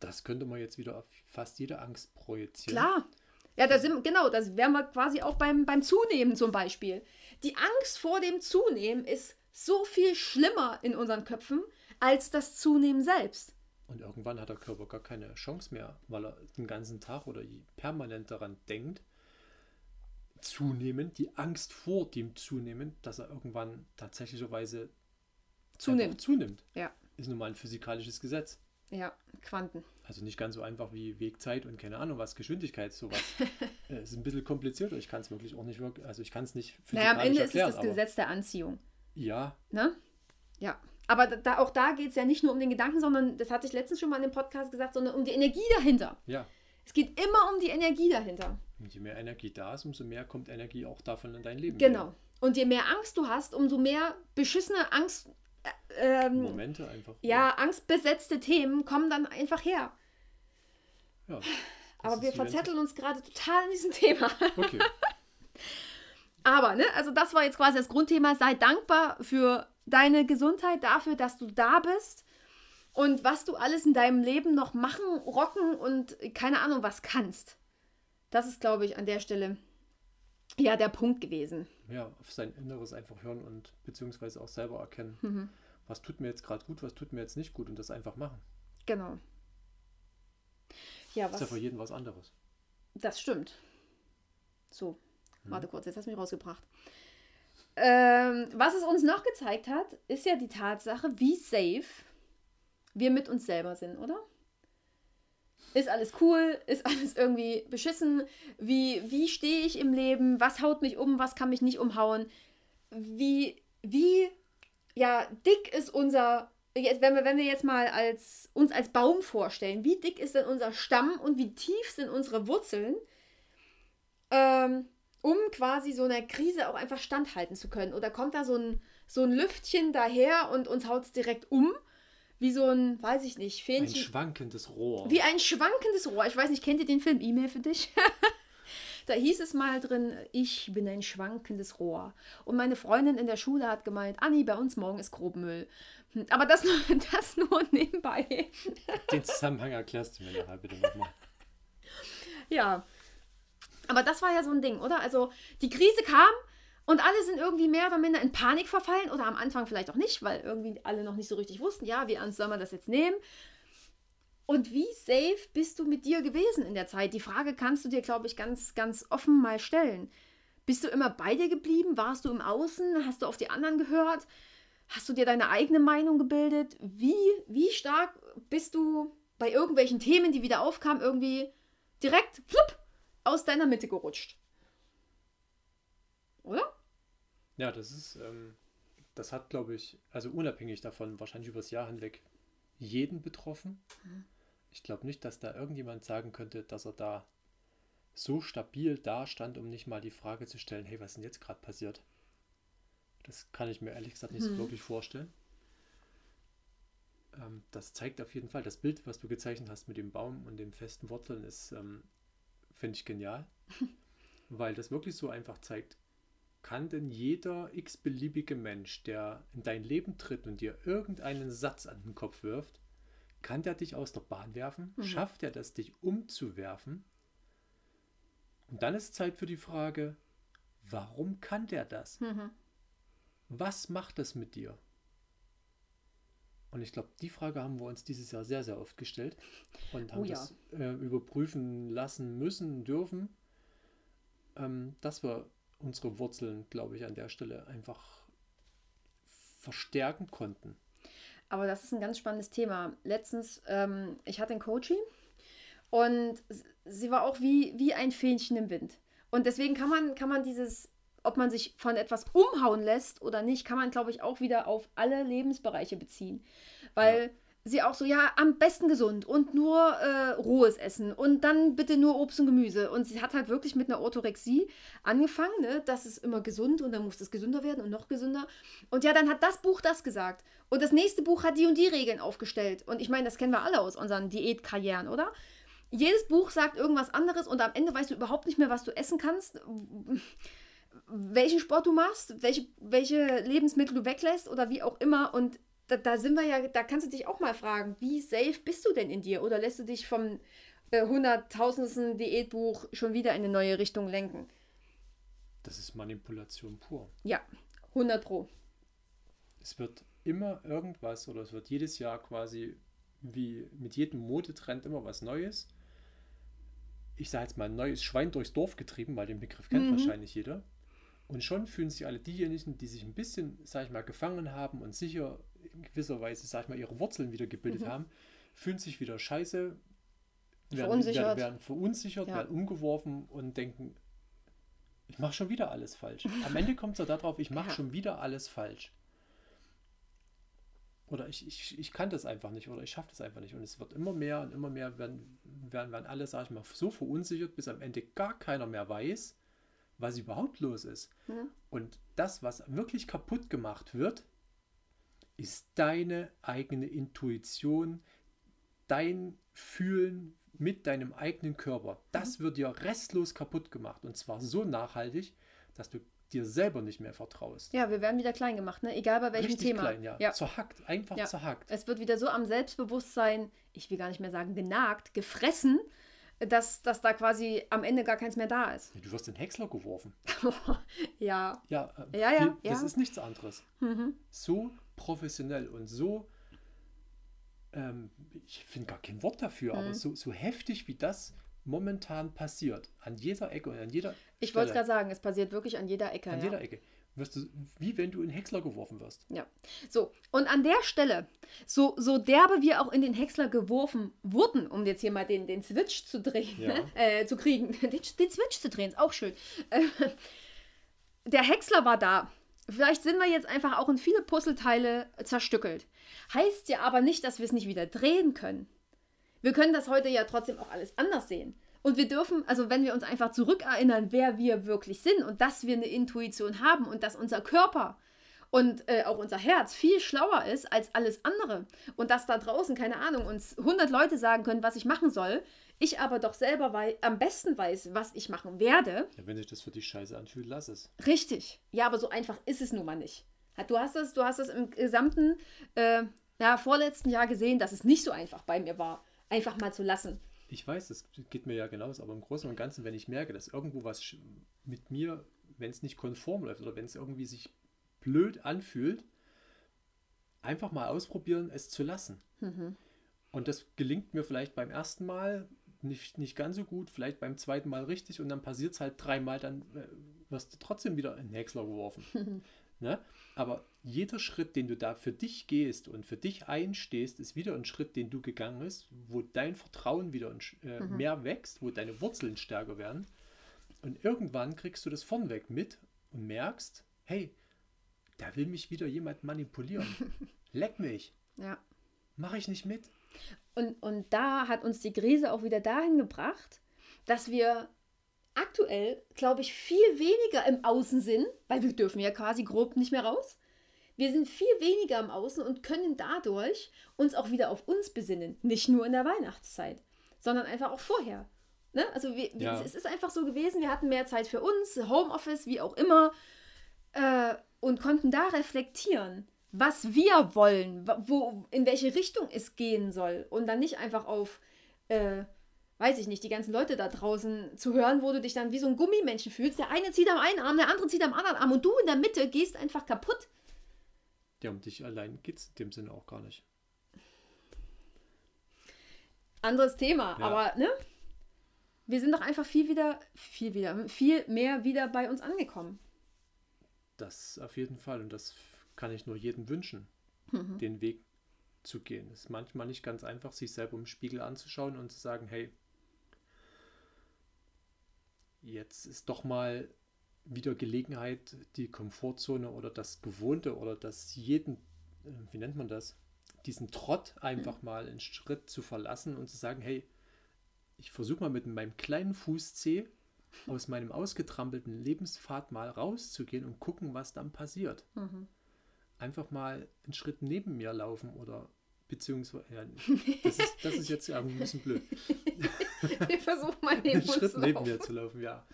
S2: Das könnte man jetzt wieder auf fast jede Angst projizieren.
S1: Klar. Ja, da sind, genau, das wären wir quasi auch beim, beim Zunehmen zum Beispiel. Die Angst vor dem Zunehmen ist so viel schlimmer in unseren Köpfen als das Zunehmen selbst.
S2: Und irgendwann hat der Körper gar keine Chance mehr, weil er den ganzen Tag oder permanent daran denkt, zunehmen, die Angst vor dem Zunehmen, dass er irgendwann tatsächlicherweise einfach zunimmt.
S1: Ja.
S2: Ist nun mal ein physikalisches Gesetz.
S1: Ja, Quanten.
S2: Also nicht ganz so einfach wie Wegzeit und keine Ahnung was, Geschwindigkeit, sowas. äh, ist ein bisschen komplizierter. Ich kann es wirklich auch nicht wirklich, also ich kann es nicht
S1: Naja, am Ende ist es
S2: erklären.
S1: das Gesetz der Anziehung.
S2: Ja,
S1: Ne? Ja. Aber da, auch da geht es ja nicht nur um den Gedanken, sondern, das hatte ich letztens schon mal in dem Podcast gesagt, sondern um die Energie dahinter.
S2: ja.
S1: Es geht immer um die Energie dahinter.
S2: Und je mehr Energie da ist, umso mehr kommt Energie auch davon in dein Leben.
S1: Genau. Und je mehr Angst du hast, umso mehr beschissene Angst, äh, ähm,
S2: Momente einfach.
S1: ja, angstbesetzte Themen kommen dann einfach her.
S2: Ja
S1: Aber wir verzetteln uns gerade total in diesem Thema.
S2: Okay.
S1: Aber, ne, also das war jetzt quasi das Grundthema. Sei dankbar für deine Gesundheit, dafür, dass du da bist und was du alles in deinem Leben noch machen, rocken und keine Ahnung was kannst. Das ist, glaube ich, an der Stelle ja der Punkt gewesen.
S2: ja, auf sein Inneres einfach hören und beziehungsweise auch selber erkennen,
S1: Mhm.
S2: was tut mir jetzt gerade gut, was tut mir jetzt nicht gut und das einfach machen.
S1: Genau. Ja,
S2: Ist ja
S1: was?
S2: für jeden was anderes.
S1: Das stimmt. So,
S2: Mhm.
S1: warte kurz, jetzt hast du mich rausgebracht. Ähm, was es uns noch gezeigt hat, ist ja die Tatsache, wie safe wir mit uns selber sind, oder? Ist alles cool? Ist alles irgendwie beschissen? Wie, wie stehe ich im Leben? Was haut mich um? Was kann mich nicht umhauen? Wie, wie ja, dick ist unser, jetzt, wenn, wir, wenn wir jetzt mal als, uns als Baum vorstellen, wie dick ist denn unser Stamm und wie tief sind unsere Wurzeln, ähm, um quasi so einer Krise auch einfach standhalten zu können? Oder kommt da so ein, so ein Lüftchen daher und uns haut es direkt um? Wie so ein, weiß ich nicht,
S2: Ein
S1: Fähnchen.
S2: schwankendes Rohr.
S1: Wie ein schwankendes Rohr. Ich weiß nicht, kennt ihr den Film E-Mail für dich? da hieß es mal drin, ich bin ein schwankendes Rohr. Und meine Freundin in der Schule hat gemeint, Anni, bei uns morgen ist Grobmüll. Hm, Aber das nur, das nur nebenbei.
S2: Den Zusammenhang erklärst du mir nachher bitte nochmal.
S1: Ja. Aber das war ja so ein Ding, oder? Also die Krise kam und alle sind irgendwie mehr oder minder in Panik verfallen oder am Anfang vielleicht auch nicht, weil irgendwie alle noch nicht so richtig wussten, ja, wie ernst soll man das jetzt nehmen? Und wie safe bist du mit dir gewesen in der Zeit? Die Frage kannst du dir, glaube ich, ganz, ganz offen mal stellen. Bist du immer bei dir geblieben? Warst du im Außen? Hast du auf die anderen gehört? Hast du dir deine eigene Meinung gebildet? Wie, wie stark bist du bei irgendwelchen Themen, die wieder aufkamen, irgendwie direkt flupp, aus deiner Mitte gerutscht? Oder?
S2: Ja, das ist, ähm, das hat, glaube ich, also unabhängig davon, wahrscheinlich übers Jahr hinweg jeden betroffen. Ich glaube nicht, dass da irgendjemand sagen könnte, dass er da so stabil dastand, um nicht mal die Frage zu stellen, hey, was ist denn jetzt gerade passiert? Das kann ich mir ehrlich gesagt nicht so
S1: Hm.
S2: wirklich vorstellen. Ähm, das zeigt auf jeden Fall, das Bild, was du gezeichnet hast mit dem Baum und den festen Wurzeln, ist, ähm, finde ich genial, weil das wirklich so einfach zeigt, kann denn jeder x-beliebige Mensch, der in dein Leben tritt und dir irgendeinen Satz an den Kopf wirft, kann der dich aus der Bahn werfen?
S1: Mhm.
S2: Schafft er das, dich umzuwerfen? Und dann ist Zeit für die Frage, warum kann der das?
S1: Mhm.
S2: Was macht das mit dir? Und ich glaube, die Frage haben wir uns dieses Jahr sehr, sehr oft gestellt und haben
S1: Oh ja.
S2: das äh, überprüfen lassen müssen, dürfen, ähm, dass wir unsere Wurzeln, glaube ich, an der Stelle einfach verstärken konnten.
S1: Aber das ist ein ganz spannendes Thema. Letztens, ähm, ich hatte ein Coaching und sie war auch wie, wie ein Fähnchen im Wind. Und deswegen kann man, kann man dieses, ob man sich von etwas umhauen lässt oder nicht, kann man, glaube ich, auch wieder auf alle Lebensbereiche beziehen. Weil sie auch so, ja, am besten gesund und nur äh, rohes Essen und dann bitte nur Obst und Gemüse. Und sie hat halt wirklich mit einer Orthorexie angefangen, ne? das ist immer gesund und dann muss es gesünder werden und noch gesünder. Und ja, dann hat das Buch das gesagt. Und das nächste Buch hat die und die Regeln aufgestellt. Und ich meine, das kennen wir alle aus unseren Diätkarrieren, oder? jedes Buch sagt irgendwas anderes und am Ende weißt du überhaupt nicht mehr, was du essen kannst, welchen Sport du machst, welche, welche Lebensmittel du weglässt oder wie auch immer. Und da, da sind wir ja, da kannst du dich auch mal fragen, wie safe bist du denn in dir? Oder lässt du dich vom äh, hunderttausendsten Diätbuch schon wieder in eine neue Richtung lenken?
S2: Das ist Manipulation pur.
S1: Ja, 100 Pro.
S2: Es wird immer irgendwas oder es wird jedes Jahr quasi wie mit jedem Modetrend immer was Neues. Ich sage jetzt mal ein neues Schwein durchs Dorf getrieben, weil den Begriff kennt
S1: Mhm.
S2: wahrscheinlich jeder. Und schon fühlen sich alle diejenigen, die sich ein bisschen, sag ich mal, gefangen haben und sicher in gewisser Weise, sag ich mal, ihre Wurzeln wieder gebildet
S1: Mhm.
S2: haben, fühlen sich wieder scheiße, werden,
S1: Verunsichert.
S2: werden, werden verunsichert,
S1: Ja.
S2: werden umgeworfen und denken, ich mache schon wieder alles falsch. Am Ende kommt es ja darauf, ich mache
S1: Ja.
S2: schon wieder alles falsch. Oder ich, ich, ich kann das einfach nicht oder ich schaffe das einfach nicht. Und es wird immer mehr und immer mehr werden, werden, werden alle, sag ich mal, so verunsichert, bis am Ende gar keiner mehr weiß, was überhaupt los ist.
S1: Ja.
S2: Und das, was wirklich kaputt gemacht wird, ist deine eigene Intuition, dein Fühlen mit deinem eigenen Körper. Das wird dir restlos kaputt gemacht. Und zwar so nachhaltig, dass du dir selber nicht mehr vertraust.
S1: Ja, wir werden wieder klein gemacht, ne? egal bei welchem
S2: Richtig
S1: Thema.
S2: klein, ja.
S1: ja.
S2: Zerhackt, einfach
S1: Ja.
S2: zerhackt.
S1: Es wird wieder so am Selbstbewusstsein, ich will gar nicht mehr sagen genagt, gefressen, dass, dass da quasi am Ende gar keins mehr da ist.
S2: Du wirst in Häcksler geworfen.
S1: ja.
S2: Ja, äh,
S1: Ja, ja,
S2: viel- das
S1: ja.
S2: ist nichts anderes.
S1: Mhm.
S2: So professionell und so, ähm, ich finde gar kein Wort dafür,
S1: Mhm.
S2: aber so, so heftig wie das momentan passiert, an jeder Ecke und an jeder
S1: Ich wollte es gerade sagen, es passiert wirklich an jeder Ecke.
S2: an
S1: ja.
S2: jeder Ecke, wirst du, wie wenn du in Häcksler geworfen wirst.
S1: Ja. So, und an der Stelle, so, so derbe wir auch in den Häcksler geworfen wurden, um jetzt hier mal den, den Switch zu drehen,
S2: Ja.
S1: äh, zu kriegen, den, den Switch zu drehen, ist auch schön. Äh, der Häcksler war da. Vielleicht sind wir jetzt einfach auch in viele Puzzleteile zerstückelt. Heißt ja aber nicht, dass wir es nicht wieder drehen können. Wir können das heute ja trotzdem auch alles anders sehen. Und wir dürfen, also wenn wir uns einfach zurückerinnern, wer wir wirklich sind und dass wir eine Intuition haben und dass unser Körper und äh, auch unser Herz viel schlauer ist als alles andere und dass da draußen, keine Ahnung, uns 100 Leute sagen können, was ich machen soll, ich aber doch selber wei am besten weiß, was ich machen werde,
S2: Ja, wenn sich das für dich scheiße anfühlt, lass es.
S1: Richtig. Ja, aber so einfach ist es nun mal nicht. Du hast es, du hast es im gesamten äh, ja, vorletzten Jahr gesehen, dass es nicht so einfach bei mir war, einfach mal zu lassen.
S2: Ich weiß, das geht mir ja genauso, aber im Großen und Ganzen, wenn ich merke, dass irgendwo was mit mir, wenn es nicht konform läuft oder wenn es irgendwie sich blöd anfühlt, einfach mal ausprobieren, es zu lassen. Und das gelingt mir vielleicht beim ersten Mal nicht, nicht ganz so gut, vielleicht beim zweiten Mal richtig und dann passiert es halt dreimal, dann äh, wirst du trotzdem wieder in den Häcksler geworfen. ne? Aber jeder Schritt, den du da für dich gehst und für dich einstehst, ist wieder ein Schritt, den du gegangen bist, wo dein Vertrauen wieder äh, mehr wächst, wo deine Wurzeln stärker werden. Und irgendwann kriegst du das vornweg mit und merkst, hey, da will mich wieder jemand manipulieren. Leck mich.
S1: Ja.
S2: Mache ich nicht mit.
S1: Und, und da hat uns die Krise auch wieder dahin gebracht, dass wir aktuell, glaube ich, viel weniger im Außen sind, weil wir dürfen ja quasi grob nicht mehr raus. Wir sind viel weniger im Außen und können dadurch uns auch wieder auf uns besinnen. Nicht nur in der Weihnachtszeit, sondern einfach auch vorher. Ne? Also wir,
S2: Ja.
S1: es ist einfach so gewesen, wir hatten mehr Zeit für uns, Homeoffice, wie auch immer, äh, und konnten da reflektieren, was wir wollen, wo, in welche Richtung es gehen soll. Und dann nicht einfach auf, äh, weiß ich nicht, die ganzen Leute da draußen zu hören, wo du dich dann wie so ein Gummimenschen fühlst. Der eine zieht am einen Arm, der andere zieht am anderen Arm und du in der Mitte gehst einfach kaputt.
S2: Ja, um dich allein geht es in dem Sinne auch gar nicht.
S1: Anderes Thema,
S2: Ja.
S1: aber ne? Wir sind doch einfach viel wieder, viel wieder, viel mehr wieder bei uns angekommen.
S2: Das auf jeden Fall. Und das kann ich nur jedem wünschen,
S1: Mhm.
S2: den Weg zu gehen. Es ist manchmal nicht ganz einfach, sich selber im Spiegel anzuschauen und zu sagen, hey, jetzt ist doch mal wieder Gelegenheit, die Komfortzone oder das Gewohnte oder das jeden, äh, wie nennt man das, diesen Trott einfach mal einen Schritt zu verlassen und zu sagen, hey, ich versuche mal mit meinem kleinen Fußzeh aus meinem ausgetrampelten Lebenspfad mal rauszugehen und gucken, was dann passiert.
S1: Mhm.
S2: Einfach mal einen Schritt neben mir laufen oder beziehungsweise, ja, das ist, das ist jetzt ja ein bisschen blöd.
S1: Wir versuchen mal neben
S2: einen Schritt neben
S1: laufen.
S2: mir zu laufen, ja.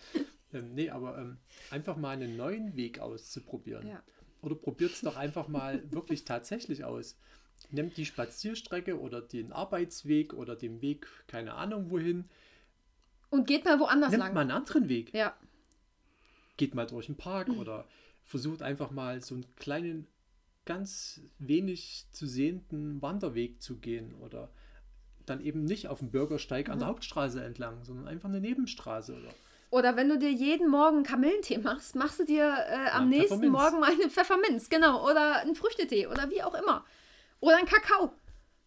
S2: Ähm, nee, aber ähm, einfach mal einen neuen Weg auszuprobieren.
S1: Ja.
S2: Oder probiert es doch einfach mal wirklich tatsächlich aus. Nehmt die Spazierstrecke oder den Arbeitsweg oder den Weg, keine Ahnung wohin.
S1: Und geht mal woanders
S2: Nehmt
S1: lang.
S2: mal einen anderen Weg.
S1: Ja,
S2: Geht mal durch den Park oder versucht einfach mal so einen kleinen, ganz wenig zu sehenden Wanderweg zu gehen oder dann eben nicht auf dem Bürgersteig
S1: Mhm.
S2: an der Hauptstraße entlang, sondern einfach eine Nebenstraße oder
S1: Oder wenn du dir jeden Morgen Kamillentee machst, machst du dir äh, am
S2: Ja,
S1: nächsten. Morgen mal einen Pfefferminz, genau. Oder einen Früchtetee oder wie auch immer. Oder einen Kakao.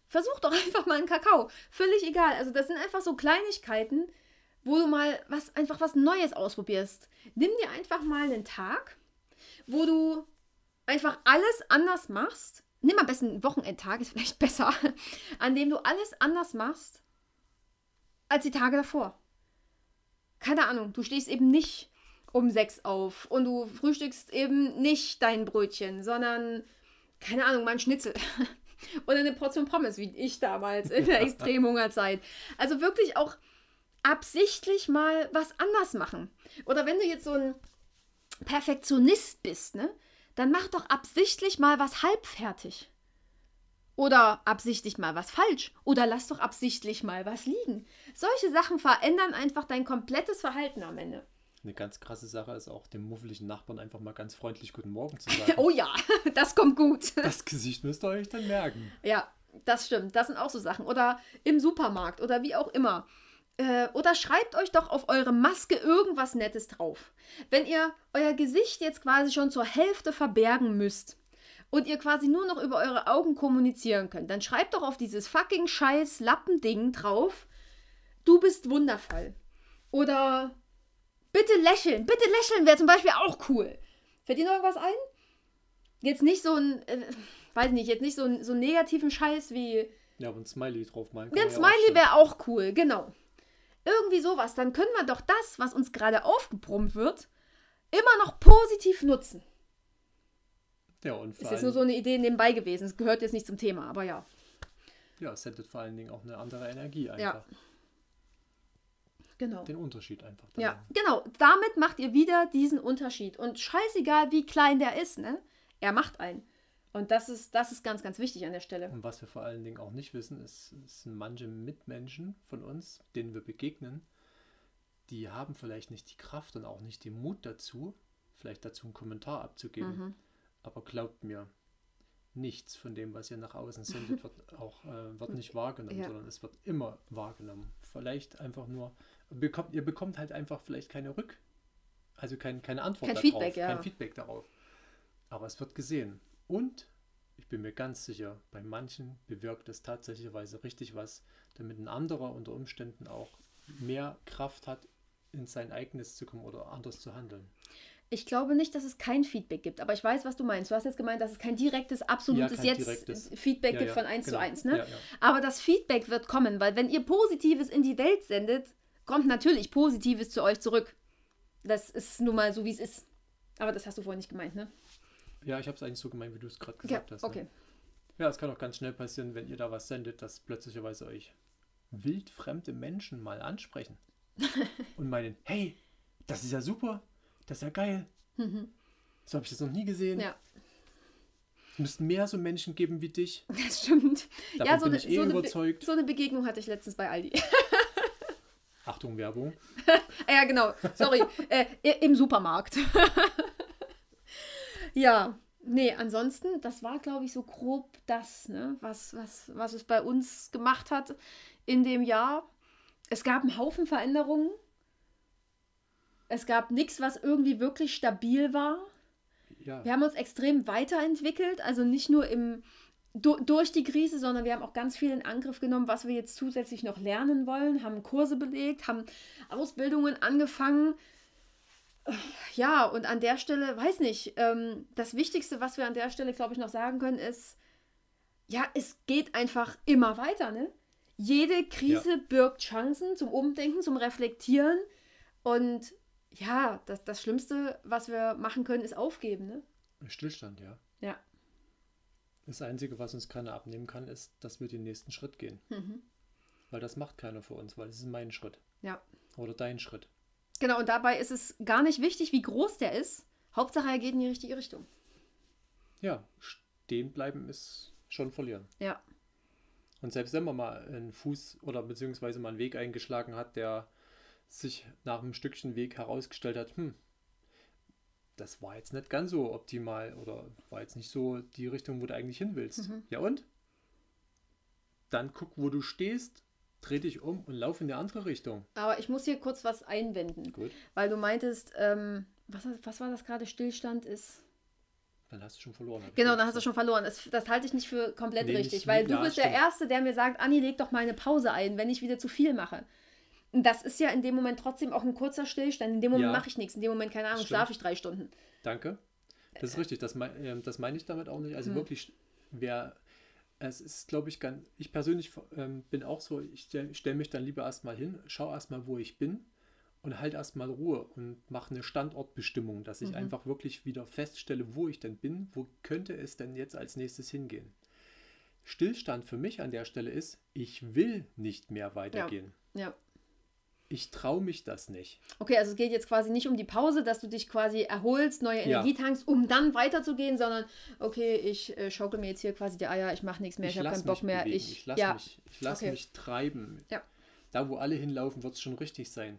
S1: Versuch doch einfach mal einen Kakao. Völlig egal. Also das sind einfach so Kleinigkeiten, wo du mal was, einfach was Neues ausprobierst. Nimm dir einfach mal einen Tag, wo du einfach alles anders machst. Nimm am besten einen Wochenendtag, ist vielleicht besser, an dem du alles anders machst als die Tage davor keine Ahnung, du stehst eben nicht um sechs auf und du frühstückst eben nicht dein Brötchen, sondern, keine Ahnung, mal ein Schnitzel. Oder eine Portion Pommes, wie ich damals in der Extremhungerzeit. Also wirklich auch absichtlich mal was anders machen. Oder wenn du jetzt so ein Perfektionist bist, ne, dann mach doch absichtlich mal was halbfertig. Oder absichtlich mal was falsch. Oder lass doch absichtlich mal was liegen. Solche Sachen verändern einfach dein komplettes Verhalten am Ende.
S2: Eine ganz krasse Sache ist auch, dem muffeligen Nachbarn einfach mal ganz freundlich Guten Morgen zu sagen.
S1: Oh ja, das kommt gut.
S2: Das Gesicht müsst ihr euch dann merken.
S1: Ja, das stimmt. Das sind auch so Sachen. Oder im Supermarkt oder wie auch immer. Äh, oder schreibt euch doch auf eure Maske irgendwas Nettes drauf. Wenn ihr euer Gesicht jetzt quasi schon zur Hälfte verbergen müsst und ihr quasi nur noch über eure Augen kommunizieren könnt, dann schreibt doch auf dieses fucking scheiß Lappending drauf, du bist wundervoll. Oder bitte lächeln. Bitte lächeln wäre zum Beispiel auch cool. Fällt dir noch irgendwas ein? Jetzt nicht so ein, äh, weiß nicht, jetzt nicht so, ein, so einen negativen Scheiß wie
S2: Ja, aber ein Smiley drauf malen. kann
S1: ein
S2: man ja auch
S1: Smiley wäre auch cool, genau. Irgendwie sowas. Dann können wir doch das, was uns gerade aufgebrummt wird, immer noch positiv nutzen.
S2: Ja, und vor
S1: Ist jetzt nur so eine Idee nebenbei gewesen. Es gehört jetzt nicht zum Thema, aber ja.
S2: ja, es sendet vor allen Dingen auch eine andere Energie einfach.
S1: Ja. Genau.
S2: Den Unterschied einfach. dann.
S1: Ja, genau. Damit macht ihr wieder diesen Unterschied. Und scheißegal, wie klein der ist, ne? Er macht einen. Und das ist, das ist ganz, ganz wichtig an der Stelle.
S2: Und was wir vor allen Dingen auch nicht wissen, ist, es sind manche Mitmenschen von uns, denen wir begegnen, die haben vielleicht nicht die Kraft und auch nicht den Mut dazu, vielleicht dazu einen Kommentar abzugeben.
S1: Mhm.
S2: Aber glaubt mir, nichts von dem, was ihr nach außen sendet, wird auch äh, wird nicht wahrgenommen,
S1: Ja.
S2: sondern es wird immer wahrgenommen. Vielleicht einfach nur, bekommt, ihr bekommt halt einfach vielleicht keine Rück, also kein, keine Antwort
S1: Kein
S2: darauf,
S1: Feedback, ja.
S2: kein Feedback darauf. Aber es wird gesehen. Und ich bin mir ganz sicher, bei manchen bewirkt es tatsächlicherweise richtig was, damit ein anderer unter Umständen auch mehr Kraft hat, in sein eigenes zu kommen oder anders zu handeln.
S1: Ich glaube nicht, dass es kein Feedback gibt, aber ich weiß, was du meinst. Du hast jetzt gemeint, dass es kein direktes, absolutes
S2: kein
S1: jetzt
S2: direktes.
S1: Feedback
S2: Ja,
S1: gibt
S2: ja,
S1: von 1
S2: genau.
S1: zu 1. Ne?
S2: Ja, ja.
S1: Aber das Feedback wird kommen, weil wenn ihr Positives in die Welt sendet, kommt natürlich Positives zu euch zurück. Das ist nun mal so, wie es ist. Aber das hast du vorhin nicht gemeint, ne?
S2: Ja, ich habe es eigentlich so gemeint, wie du es gerade
S1: Ja,
S2: gesagt hast.
S1: okay.
S2: Ne? Ja, es kann auch ganz schnell passieren, wenn ihr da was sendet, dass plötzlicherweise euch wildfremde Menschen mal ansprechen und meinen, hey, das ist ja super, das ist ja geil. So habe ich das noch nie gesehen.
S1: Mhm. Ja,
S2: Es müssten mehr so Menschen geben wie dich.
S1: das stimmt.
S2: Davon
S1: ja, so
S2: bin
S1: eine,
S2: ich eh
S1: so, eine Be-
S2: überzeugt.
S1: so eine Begegnung hatte ich letztens bei Aldi.
S2: Achtung, Werbung.
S1: Ja, genau. Sorry. äh, Im Supermarkt. Ja, nee, ansonsten, das war, glaube ich, so grob das, ne, was, was, was es bei uns gemacht hat in dem Jahr. Es gab einen Haufen Veränderungen. Es gab nichts, was irgendwie wirklich stabil war.
S2: Ja,
S1: Wir haben uns extrem weiterentwickelt, also nicht nur im, du, durch die Krise, sondern wir haben auch ganz viel in Angriff genommen, was wir jetzt zusätzlich noch lernen wollen, haben Kurse belegt, haben Ausbildungen angefangen. Ja, und an der Stelle, weiß nicht, ähm, das Wichtigste, was wir an der Stelle, glaube ich, noch sagen können, ist, ja, es geht einfach immer weiter, ne? Jede Krise birgt Chancen zum Umdenken, zum Reflektieren und ja, das, das Schlimmste, was wir machen können, ist aufgeben, ne?
S2: Stillstand, ja.
S1: Ja.
S2: Das Einzige, was uns keiner abnehmen kann, ist, dass wir den nächsten Schritt gehen.
S1: Mhm.
S2: Weil das macht keiner für uns, weil es ist mein Schritt.
S1: Ja.
S2: Oder dein Schritt.
S1: Genau, und dabei ist es gar nicht wichtig, wie groß der ist. Hauptsache, er geht in die richtige Richtung.
S2: Ja, stehen bleiben ist schon verlieren.
S1: Ja.
S2: Und selbst wenn man mal einen Fuß oder beziehungsweise mal einen Weg eingeschlagen hat, der sich nach einem Stückchen Weg herausgestellt hat, hm, das war jetzt nicht ganz so optimal oder war jetzt nicht so die Richtung, wo du eigentlich hin willst.
S1: Mhm.
S2: Ja und? Dann guck, wo du stehst, dreh dich um und lauf in die andere Richtung.
S1: Aber ich muss hier kurz was einwenden,
S2: Gut,
S1: weil du meintest, ähm, was, was war das gerade? Stillstand ist.
S2: dann hast du schon verloren.
S1: Genau, dann hast du schon verloren. Das, das halte ich nicht für komplett
S2: Nee,
S1: richtig,
S2: nicht-
S1: weil du
S2: ja,
S1: bist der. Erste, der mir sagt, Anni, leg doch mal eine Pause ein, wenn ich wieder zu viel mache. Und das ist ja in dem Moment trotzdem auch ein kurzer Stillstand. In dem Moment
S2: Ja.
S1: mache ich nichts. In dem Moment, keine Ahnung, schlafe ich drei Stunden.
S2: Danke. Das ist richtig, das, mein, ähm, das meine ich damit auch nicht. Also
S1: Hm.
S2: wirklich, wer, es ist, glaube ich, ganz, ich persönlich ähm, bin auch so, ich stelle stell mich dann lieber erstmal hin, schaue erstmal, wo ich bin und halt erstmal Ruhe und mache eine Standortbestimmung, dass ich
S1: Mhm.
S2: einfach wirklich wieder feststelle, wo ich denn bin, wo könnte es denn jetzt als nächstes hingehen. Stillstand für mich an der Stelle ist, ich will nicht mehr weitergehen.
S1: Ja.
S2: Ich traue mich das nicht.
S1: Okay, also es geht jetzt quasi nicht um die Pause, dass du dich quasi erholst, neue
S2: Ja.
S1: Energie tankst, um dann weiterzugehen, sondern okay, ich äh, schaukel mir jetzt hier quasi die Eier, ich mache nichts mehr, ich, habe
S2: lass
S1: keinen Bock mehr.
S2: bewegen.
S1: Ich,
S2: ich lasse
S1: ja,
S2: mich, ich lass
S1: Okay.
S2: mich treiben.
S1: Ja.
S2: Da, wo alle hinlaufen, wird es schon richtig sein.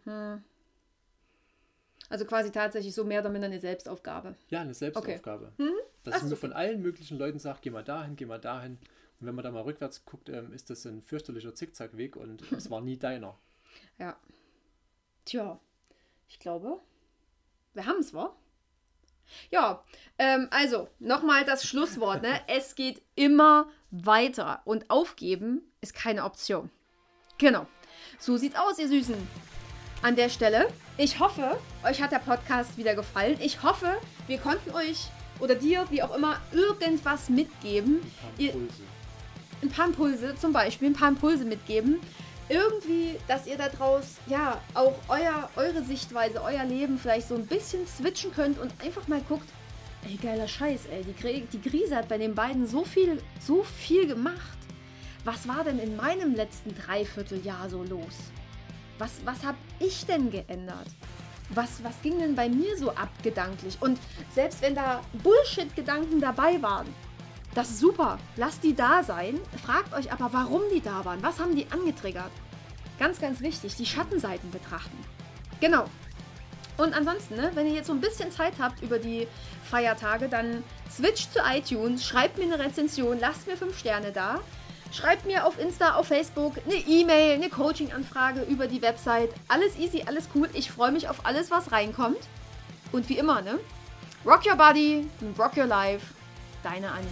S1: also quasi tatsächlich so mehr oder minder eine Selbstaufgabe.
S2: Ja, eine Selbstaufgabe.
S1: Ach,
S2: Dass ich mir
S1: so.
S2: von allen möglichen Leuten sage, geh mal dahin, geh mal dahin. Und wenn man da mal rückwärts guckt, ähm, ist das ein fürchterlicher Zickzackweg und es war nie deiner.
S1: Ja. Tja, ich glaube, wir haben es, wa? Ja, ähm, also nochmal das Schlusswort. Ne? Es geht immer weiter und aufgeben ist keine Option. Genau. So sieht's aus, ihr Süßen. An der Stelle, ich hoffe, euch hat der Podcast wieder gefallen. Ich hoffe, wir konnten euch oder dir, wie auch immer, irgendwas mitgeben.
S2: Ein paar
S1: Ihr-
S2: Impulse.
S1: ein paar Impulse, zum Beispiel ein paar Impulse mitgeben. Irgendwie, dass ihr da draus, ja, auch euer, eure Sichtweise, euer Leben vielleicht so ein bisschen switchen könnt und einfach mal guckt, ey, geiler Scheiß, ey, die, die Krise hat bei den beiden so viel, so viel gemacht. Was war denn in meinem letzten Dreivierteljahr so los? Was, was habe ich denn geändert? Was, was ging denn bei mir so ab gedanklich? Und selbst wenn da Bullshit-Gedanken dabei waren, das ist super. Lasst die da sein. Fragt euch aber, warum die da waren. Was haben die angetriggert? Ganz, ganz wichtig, die Schattenseiten betrachten. Genau. Und ansonsten, ne, wenn ihr jetzt so ein bisschen Zeit habt über die Feiertage, dann switcht zu iTunes, schreibt mir eine Rezension, lasst mir fünf Sterne da. Schreibt mir auf Insta, auf Facebook eine E-Mail, eine Coaching-Anfrage über die Website. Alles easy, alles cool. Ich freue mich auf alles, was reinkommt. Und wie immer, ne? Rock your body, rock your life deine Anni.